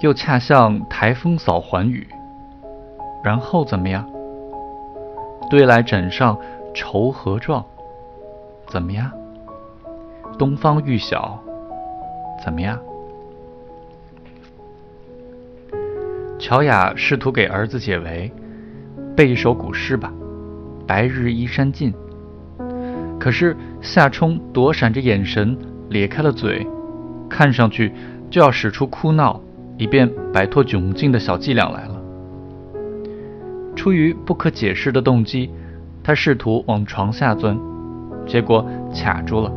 又恰像台风扫寰宇。然后怎么样？堆来枕上愁何状？怎么样？东方欲晓？怎么样？乔雅试图给儿子解围，背一首古诗吧，《白日依山尽》。可是夏冲躲闪着眼神，咧开了嘴，看上去就要使出哭闹，以便摆脱窘境的小伎俩来了。出于不可解释的动机，他试图往床下钻，结果卡住了。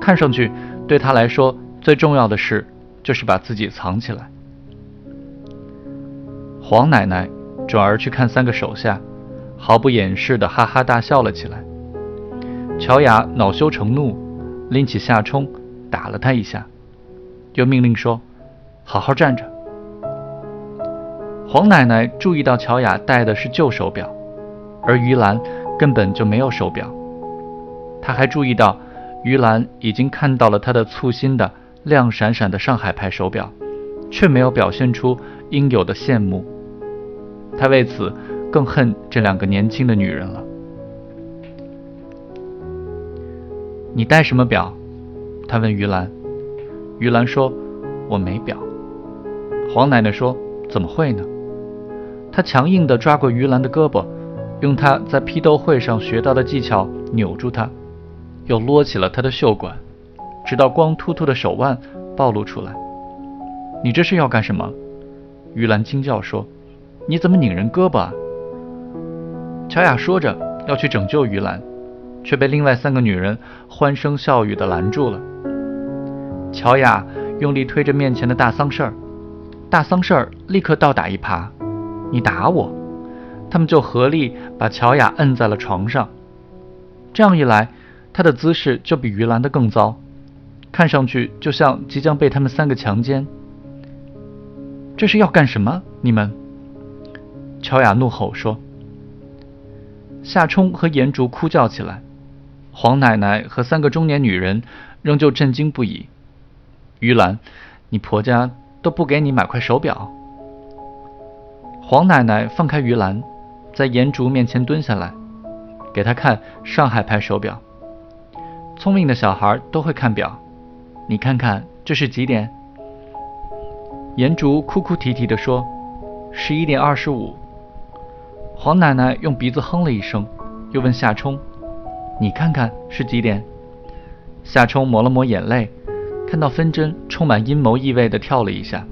看上去对他来说最重要的事，就是把自己藏起来。黄奶奶转而去看三个手下，毫不掩饰地哈哈大笑了起来。乔雅恼羞成怒，拎起夏冲打了他一下，又命令说：“好好站着。”黄奶奶注意到乔雅戴的是旧手表，而于兰根本就没有手表。她还注意到于兰已经看到了她的簇新的亮闪闪的上海牌手表，却没有表现出应有的羡慕。她为此更恨这两个年轻的女人了。你戴什么表？她问于兰。于兰说：“我没表。”黄奶奶说：“怎么会呢？”她强硬地抓过于兰的胳膊，用她在批斗会上学到的技巧扭住她，又撸起了她的袖管，直到光秃秃的手腕暴露出来。你这是要干什么？于兰惊叫说。你怎么拧人胳膊啊？乔雅说着要去拯救于兰，却被另外三个女人欢声笑语地拦住了。乔雅用力推着面前的大丧事儿，大丧事儿立刻倒打一耙。你打我！他们就合力把乔雅摁在了床上。这样一来，她的姿势就比于兰的更糟，看上去就像即将被他们三个强奸。这是要干什么？你们？乔雅怒吼说：“夏冲和颜竹哭叫起来，黄奶奶和三个中年女人仍旧震惊不已。于兰，你婆家都不给你买块手表？”黄奶奶放开于兰，在颜竹面前蹲下来，给她看上海牌手表。聪明的小孩都会看表，你看看这是几点？颜竹哭哭啼啼地说：“十一点二十五。”黄奶奶用鼻子哼了一声，又问夏冲：“你看看是几点？”夏冲抹了抹眼泪，看到分针充满阴谋意味地跳了一下。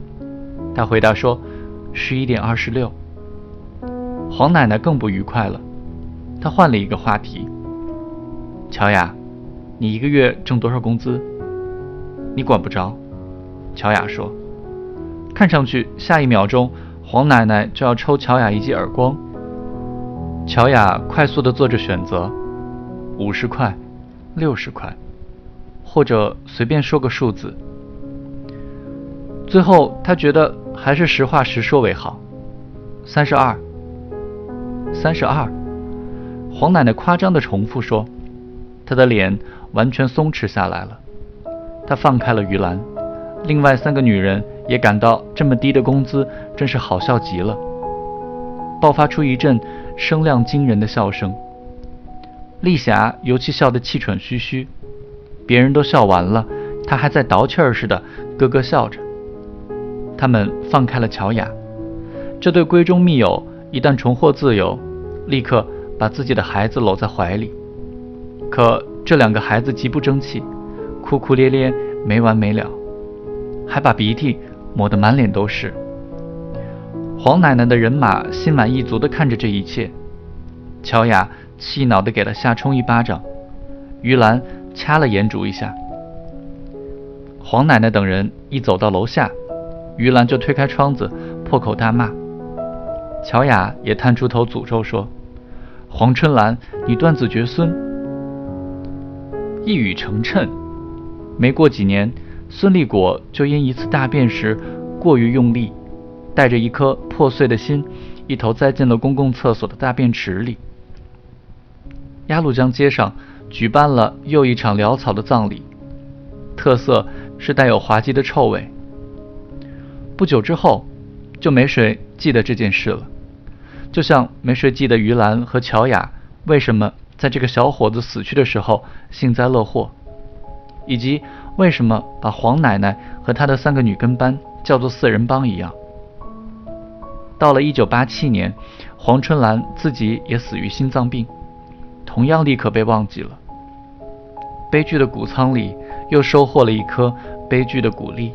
他回答说：“十一点二十六。”黄奶奶更不愉快了，她换了一个话题：“乔雅，你一个月挣多少工资？”“你管不着。”乔雅说。看上去，下一秒钟黄奶奶就要抽乔雅一记耳光。乔雅快速地做着选择：五十块、六十块，或者随便说个数字。最后，他觉得还是实话实说为好。三十二，三十二。黄奶奶夸张地重复说，她的脸完全松弛下来了。她放开了于兰，另外三个女人也感到这么低的工资真是好笑极了，爆发出一阵。声量惊人的笑声，丽霞尤其笑得气喘吁吁。别人都笑完了，他还在倒气儿似的咯咯笑着。他们放开了乔雅，这对闺中密友一旦重获自由，立刻把自己的孩子搂在怀里。可这两个孩子极不争气，哭哭咧咧没完没了，还把鼻涕抹得满脸都是。黄奶奶的人马心满意足地看着这一切，乔雅气恼地给了夏冲一巴掌，于兰掐了颜竹一下。黄奶奶等人一走到楼下，于兰就推开窗子，破口大骂。乔雅也探出头诅咒说：“黄春兰，你断子绝孙！”一语成谶，没过几年，孙立果就因一次大便时过于用力。带着一颗破碎的心，一头栽进了公共厕所的大便池里。鸭绿江街上举办了又一场潦草的葬礼，特色是带有滑稽的臭味。不久之后，就没谁记得这件事了。就像没谁记得于兰和乔雅为什么在这个小伙子死去的时候幸灾乐祸，以及为什么把黄奶奶和她的三个女跟班叫做四人帮一样。到了1987年，黄春兰自己也死于心脏病，同样立刻被忘记了。悲剧的谷仓里又收获了一颗悲剧的谷粒。